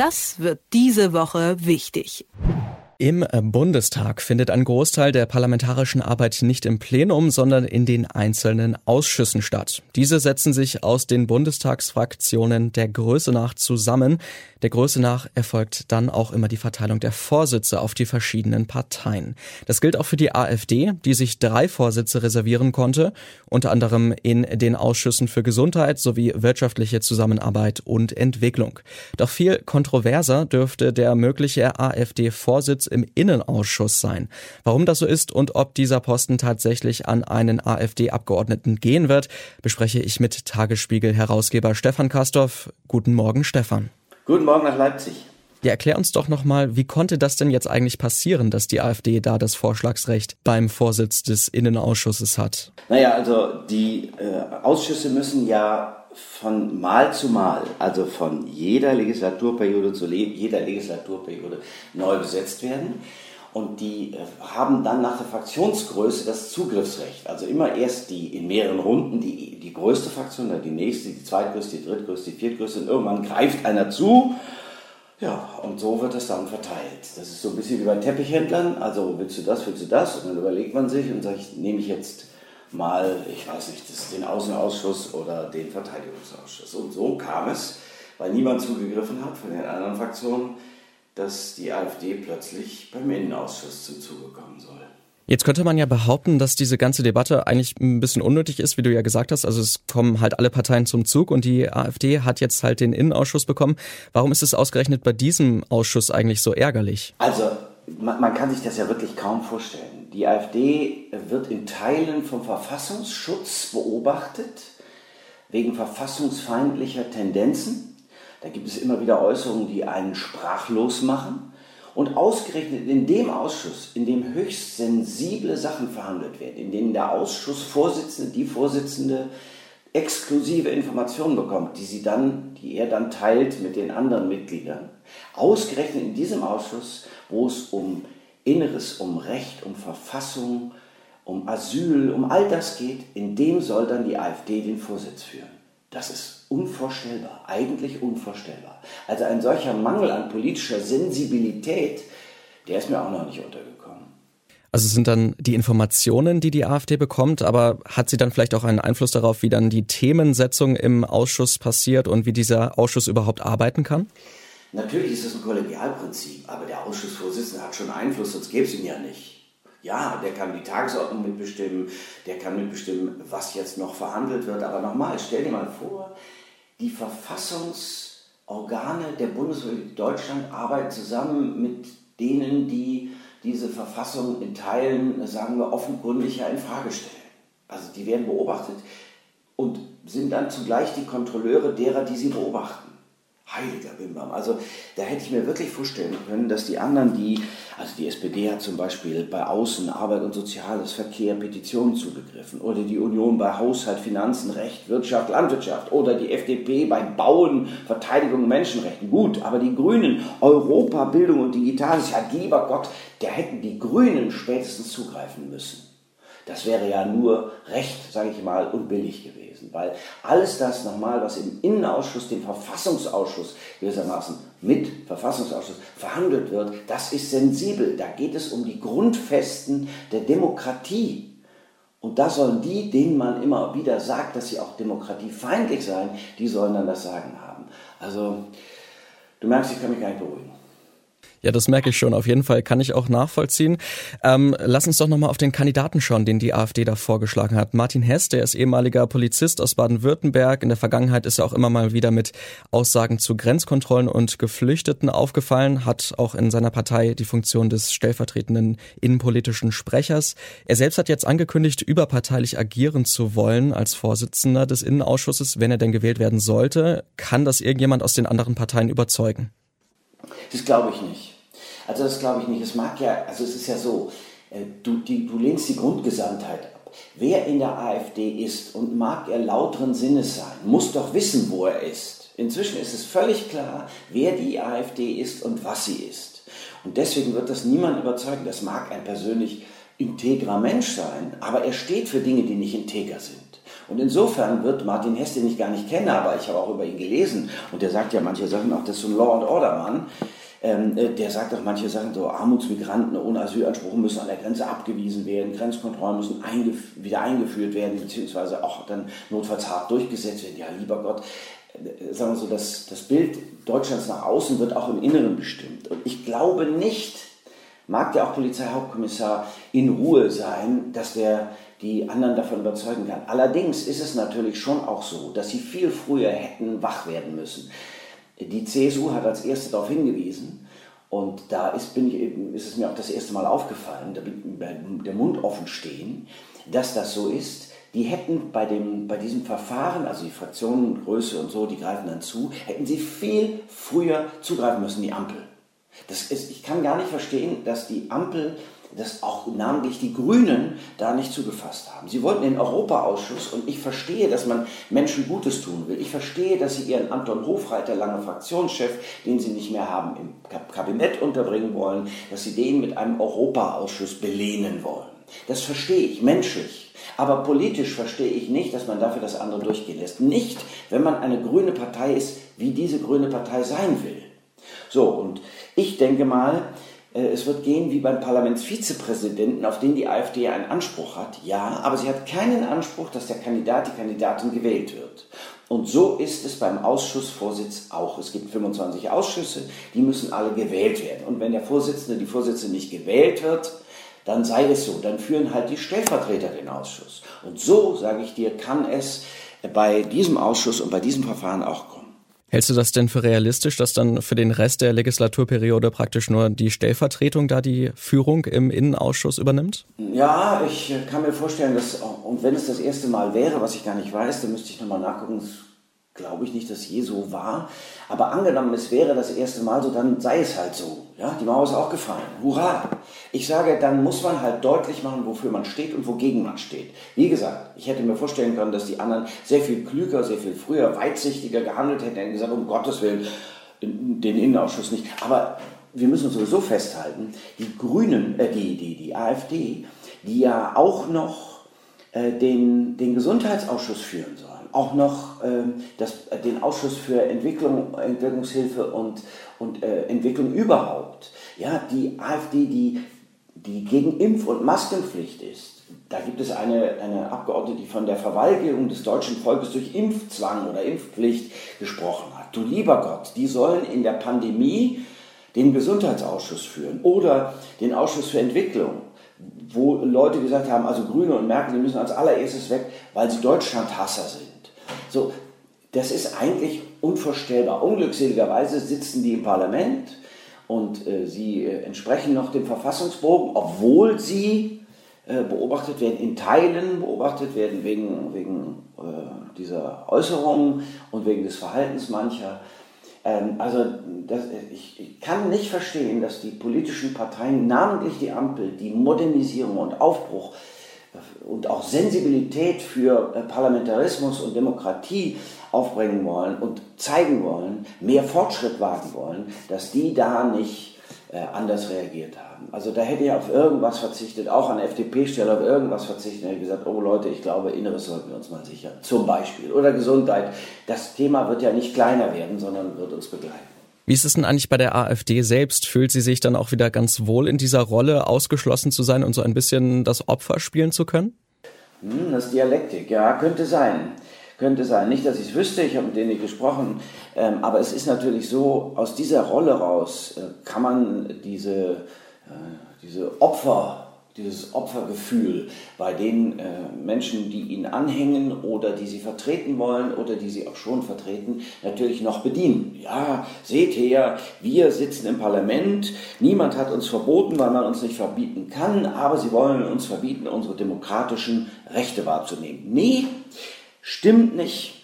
Das wird diese Woche wichtig. Im Bundestag findet ein Großteil der parlamentarischen Arbeit nicht im Plenum, sondern in den einzelnen Ausschüssen statt. Diese setzen sich aus den Bundestagsfraktionen der Größe nach zusammen. Der Größe nach erfolgt dann auch immer die Verteilung der Vorsitze auf die verschiedenen Parteien. Das gilt auch für die AfD, die sich drei Vorsitze reservieren konnte, unter anderem in den Ausschüssen für Gesundheit sowie wirtschaftliche Zusammenarbeit und Entwicklung. Doch viel kontroverser dürfte der mögliche AfD-Vorsitz im Innenausschuss sein. Warum das so ist und ob dieser Posten tatsächlich an einen AfD-Abgeordneten gehen wird, bespreche ich mit Tagesspiegel-Herausgeber Stefan Kastorf. Guten Morgen, Stefan. Guten Morgen nach Leipzig. Ja, erklär uns doch nochmal, wie konnte das denn jetzt eigentlich passieren, dass die AfD da das Vorschlagsrecht beim Vorsitz des Innenausschusses hat? Naja, also die äh, Ausschüsse müssen ja von Mal zu Mal, also von jeder Legislaturperiode zu jeder Legislaturperiode neu besetzt werden. Und die äh, haben dann nach der Fraktionsgröße das Zugriffsrecht. Also immer erst die in mehreren Runden die, die größte Fraktion, dann die nächste, die zweitgrößte, die drittgrößte, die viertgrößte. Und irgendwann greift einer zu ja, und so wird es dann verteilt. Das ist so ein bisschen wie bei Teppichhändlern. Also willst du das, willst du das? Und dann überlegt man sich und sagt, nehme ich jetzt mal, ich weiß nicht, das, den Außenausschuss oder den Verteidigungsausschuss. Und so kam es, weil niemand zugegriffen hat von den anderen Fraktionen, dass die AfD plötzlich beim Innenausschuss zum Zuge kommen soll. Jetzt könnte man ja behaupten, dass diese ganze Debatte eigentlich ein bisschen unnötig ist, wie du ja gesagt hast. Also es kommen halt alle Parteien zum Zug und die AfD hat jetzt halt den Innenausschuss bekommen. Warum ist es ausgerechnet bei diesem Ausschuss eigentlich so ärgerlich? Also man, man kann sich das ja wirklich kaum vorstellen. Die AfD wird in Teilen vom Verfassungsschutz beobachtet, wegen verfassungsfeindlicher Tendenzen. Da gibt es immer wieder Äußerungen, die einen sprachlos machen. Und ausgerechnet in dem Ausschuss, in dem höchst sensible Sachen verhandelt werden, in dem der Ausschussvorsitzende, die Vorsitzende exklusive Informationen bekommt, die sie dann, die er dann teilt mit den anderen Mitgliedern. Ausgerechnet in diesem Ausschuss, wo es um Inneres, um Recht, um Verfassung, um Asyl, um all das geht, in dem soll dann die AfD den Vorsitz führen. Das ist unvorstellbar, eigentlich unvorstellbar. Also ein solcher Mangel an politischer Sensibilität, der ist mir auch noch nicht untergekommen. Also es sind dann die Informationen, die die AfD bekommt, aber hat sie dann vielleicht auch einen Einfluss darauf, wie dann die Themensetzung im Ausschuss passiert und wie dieser Ausschuss überhaupt arbeiten kann? Natürlich ist es ein Kollegialprinzip, aber der Ausschussvorsitzende hat schon Einfluss, sonst gäbe es ihn ja nicht. Ja, der kann die Tagesordnung mitbestimmen, der kann mitbestimmen, was jetzt noch verhandelt wird. Aber nochmal, stell dir mal vor, die Verfassungsorgane der Bundesrepublik Deutschland arbeiten zusammen mit denen, die diese Verfassung in Teilen, sagen wir, offenkundig ja in Frage stellen. Also die werden beobachtet und sind dann zugleich die Kontrolleure derer, die sie beobachten. Heiliger Bimbam. Also da hätte ich mir wirklich vorstellen können, dass die anderen, die, also die SPD hat zum Beispiel bei Außen, Arbeit und Soziales, Verkehr, Petitionen zugegriffen oder die Union bei Haushalt, Finanzen, Recht, Wirtschaft, Landwirtschaft oder die FDP beim Bauen, Verteidigung, Menschenrechten. Gut, aber die Grünen, Europa, Bildung und Digitales, ja lieber Gott, da hätten die Grünen spätestens zugreifen müssen. Das wäre ja nur recht, sage ich mal, und billig gewesen, weil alles das nochmal, was im Innenausschuss, dem Verfassungsausschuss gewissermaßen mit Verfassungsausschuss verhandelt wird, das ist sensibel. Da geht es um die Grundfesten der Demokratie. Und da sollen die, denen man immer wieder sagt, dass sie auch demokratiefeindlich seien, die sollen dann das Sagen haben. Also, du merkst, ich kann mich gar nicht beruhigen. Ja, das merke ich schon. Auf jeden Fall kann ich auch nachvollziehen. Ähm, lass uns doch nochmal auf den Kandidaten schauen, den die AfD da vorgeschlagen hat. Martin Hess, der ist ehemaliger Polizist aus Baden-Württemberg. In der Vergangenheit ist er auch immer mal wieder mit Aussagen zu Grenzkontrollen und Geflüchteten aufgefallen, hat auch in seiner Partei die Funktion des stellvertretenden innenpolitischen Sprechers. Er selbst hat jetzt angekündigt, überparteilich agieren zu wollen als Vorsitzender des Innenausschusses, wenn er denn gewählt werden sollte. Kann das irgendjemand aus den anderen Parteien überzeugen? Das glaube ich nicht. Also das glaube ich nicht. Es mag ja, also es ist ja so, äh, du, die, du lehnst die Grundgesamtheit ab. Wer in der AfD ist und mag er lauteren Sinnes sein, muss doch wissen, wo er ist. Inzwischen ist es völlig klar, wer die AfD ist und was sie ist. Und deswegen wird das niemand überzeugen. Das mag ein persönlich integrer Mensch sein, aber er steht für Dinge, die nicht integer sind. Und insofern wird Martin Hess, den ich gar nicht kenne, aber ich habe auch über ihn gelesen, und der sagt ja manche Sachen auch, das ist so ein Law and Order Mann, ähm, äh, der sagt auch manche Sachen, so Armutsmigranten ohne Asylanspruch müssen an der Grenze abgewiesen werden, Grenzkontrollen müssen eingef wieder eingeführt werden, beziehungsweise auch dann notfalls hart durchgesetzt werden. Ja, lieber Gott, äh, sagen wir so, das, das Bild Deutschlands nach außen wird auch im Inneren bestimmt. Und ich glaube nicht, mag der auch Polizeihauptkommissar in Ruhe sein, dass der die anderen davon überzeugen kann. Allerdings ist es natürlich schon auch so, dass sie viel früher hätten wach werden müssen. Die CSU hat als erste darauf hingewiesen, und da ist, bin ich, ist es mir auch das erste Mal aufgefallen, da wird der Mund offen stehen, dass das so ist. Die hätten bei, dem, bei diesem Verfahren, also die Fraktionengröße und so, die greifen dann zu, hätten sie viel früher zugreifen müssen, die Ampel. Das ist, ich kann gar nicht verstehen, dass die Ampel dass auch namentlich die Grünen da nicht zugefasst haben. Sie wollten den Europaausschuss und ich verstehe, dass man Menschen Gutes tun will. Ich verstehe, dass sie ihren Anton Hofreiter, lange Fraktionschef, den sie nicht mehr haben, im Kabinett unterbringen wollen, dass sie den mit einem Europaausschuss belehnen wollen. Das verstehe ich menschlich. Aber politisch verstehe ich nicht, dass man dafür das andere durchgehen lässt. Nicht, wenn man eine grüne Partei ist, wie diese grüne Partei sein will. So, und ich denke mal, es wird gehen wie beim Parlamentsvizepräsidenten, auf den die AfD einen Anspruch hat. Ja, aber sie hat keinen Anspruch, dass der Kandidat, die Kandidatin gewählt wird. Und so ist es beim Ausschussvorsitz auch. Es gibt 25 Ausschüsse, die müssen alle gewählt werden. Und wenn der Vorsitzende, die Vorsitzende nicht gewählt wird, dann sei es so. Dann führen halt die Stellvertreter den Ausschuss. Und so, sage ich dir, kann es bei diesem Ausschuss und bei diesem Verfahren auch kommen. Hältst du das denn für realistisch, dass dann für den Rest der Legislaturperiode praktisch nur die Stellvertretung da die Führung im Innenausschuss übernimmt? Ja, ich kann mir vorstellen, dass, und wenn es das erste Mal wäre, was ich gar nicht weiß, dann müsste ich nochmal nachgucken, glaube ich nicht, dass je so war. Aber angenommen, es wäre das erste Mal so, dann sei es halt so. Ja, die Mauer ist auch gefallen. Hurra! Ich sage, dann muss man halt deutlich machen, wofür man steht und wogegen man steht. Wie gesagt, ich hätte mir vorstellen können, dass die anderen sehr viel klüger, sehr viel früher, weitsichtiger gehandelt hätten, hätten gesagt, um Gottes Willen, den Innenausschuss nicht. Aber wir müssen sowieso festhalten, die Grünen, äh, die, die, die AfD, die ja auch noch äh, den, den Gesundheitsausschuss führen soll auch noch ähm, das, den Ausschuss für Entwicklung, Entwicklungshilfe und, und äh, Entwicklung überhaupt. Ja, die AfD, die, die gegen Impf- und Maskenpflicht ist. Da gibt es eine, eine Abgeordnete, die von der Verweigerung des deutschen Volkes durch Impfzwang oder Impfpflicht gesprochen hat. Du lieber Gott, die sollen in der Pandemie den Gesundheitsausschuss führen oder den Ausschuss für Entwicklung wo Leute gesagt haben, also Grüne und Merkel, die müssen als allererstes weg, weil sie Deutschlandhasser sind. So, das ist eigentlich unvorstellbar. Unglückseligerweise sitzen die im Parlament und äh, sie äh, entsprechen noch dem Verfassungsbogen, obwohl sie äh, beobachtet werden, in Teilen beobachtet werden wegen, wegen äh, dieser Äußerungen und wegen des Verhaltens mancher. Ähm, also das, ich, ich kann nicht verstehen, dass die politischen Parteien, namentlich die Ampel, die Modernisierung und Aufbruch und auch Sensibilität für äh, Parlamentarismus und Demokratie aufbringen wollen und zeigen wollen, mehr Fortschritt wagen wollen, dass die da nicht äh, anders reagiert haben. Also da hätte ich auf irgendwas verzichtet, auch an FDP-Stelle auf irgendwas verzichtet, hätte gesagt, oh Leute, ich glaube, Inneres sollten wir uns mal sichern, zum Beispiel. Oder Gesundheit. Das Thema wird ja nicht kleiner werden, sondern wird uns begleiten. Wie ist es denn eigentlich bei der AfD selbst? Fühlt sie sich dann auch wieder ganz wohl in dieser Rolle, ausgeschlossen zu sein und so ein bisschen das Opfer spielen zu können? Hm, das ist Dialektik, ja, könnte sein. Könnte sein. Nicht, dass ich es wüsste, ich habe mit denen nicht gesprochen, ähm, aber es ist natürlich so, aus dieser Rolle raus äh, kann man diese, äh, diese Opfer dieses Opfergefühl bei den äh, Menschen, die ihn anhängen oder die sie vertreten wollen oder die sie auch schon vertreten, natürlich noch bedienen. Ja, seht her, wir sitzen im Parlament, niemand hat uns verboten, weil man uns nicht verbieten kann, aber sie wollen uns verbieten, unsere demokratischen Rechte wahrzunehmen. Nee, stimmt nicht.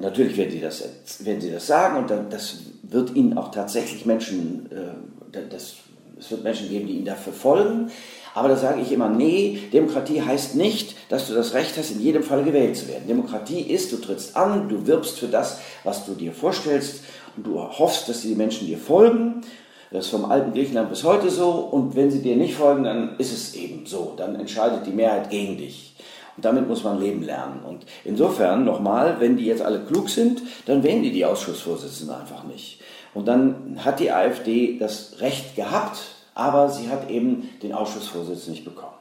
Natürlich werden sie das, werden sie das sagen und das wird ihnen auch tatsächlich Menschen, äh, das, es wird Menschen geben, die ihnen dafür folgen. Aber da sage ich immer, nee, Demokratie heißt nicht, dass du das Recht hast, in jedem Fall gewählt zu werden. Demokratie ist, du trittst an, du wirbst für das, was du dir vorstellst und du hoffst, dass die Menschen dir folgen. Das ist vom alten Griechenland bis heute so. Und wenn sie dir nicht folgen, dann ist es eben so. Dann entscheidet die Mehrheit gegen dich. Und damit muss man leben lernen. Und insofern nochmal, wenn die jetzt alle klug sind, dann wählen die die Ausschussvorsitzenden einfach nicht. Und dann hat die AfD das Recht gehabt, aber sie hat eben den Ausschussvorsitz nicht bekommen.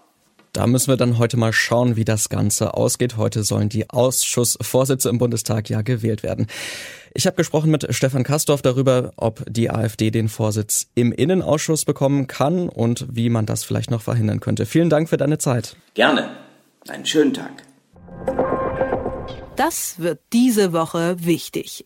Da müssen wir dann heute mal schauen, wie das Ganze ausgeht. Heute sollen die Ausschussvorsitze im Bundestag ja gewählt werden. Ich habe gesprochen mit Stefan Kastorf darüber, ob die AfD den Vorsitz im Innenausschuss bekommen kann und wie man das vielleicht noch verhindern könnte. Vielen Dank für deine Zeit. Gerne. Einen schönen Tag. Das wird diese Woche wichtig.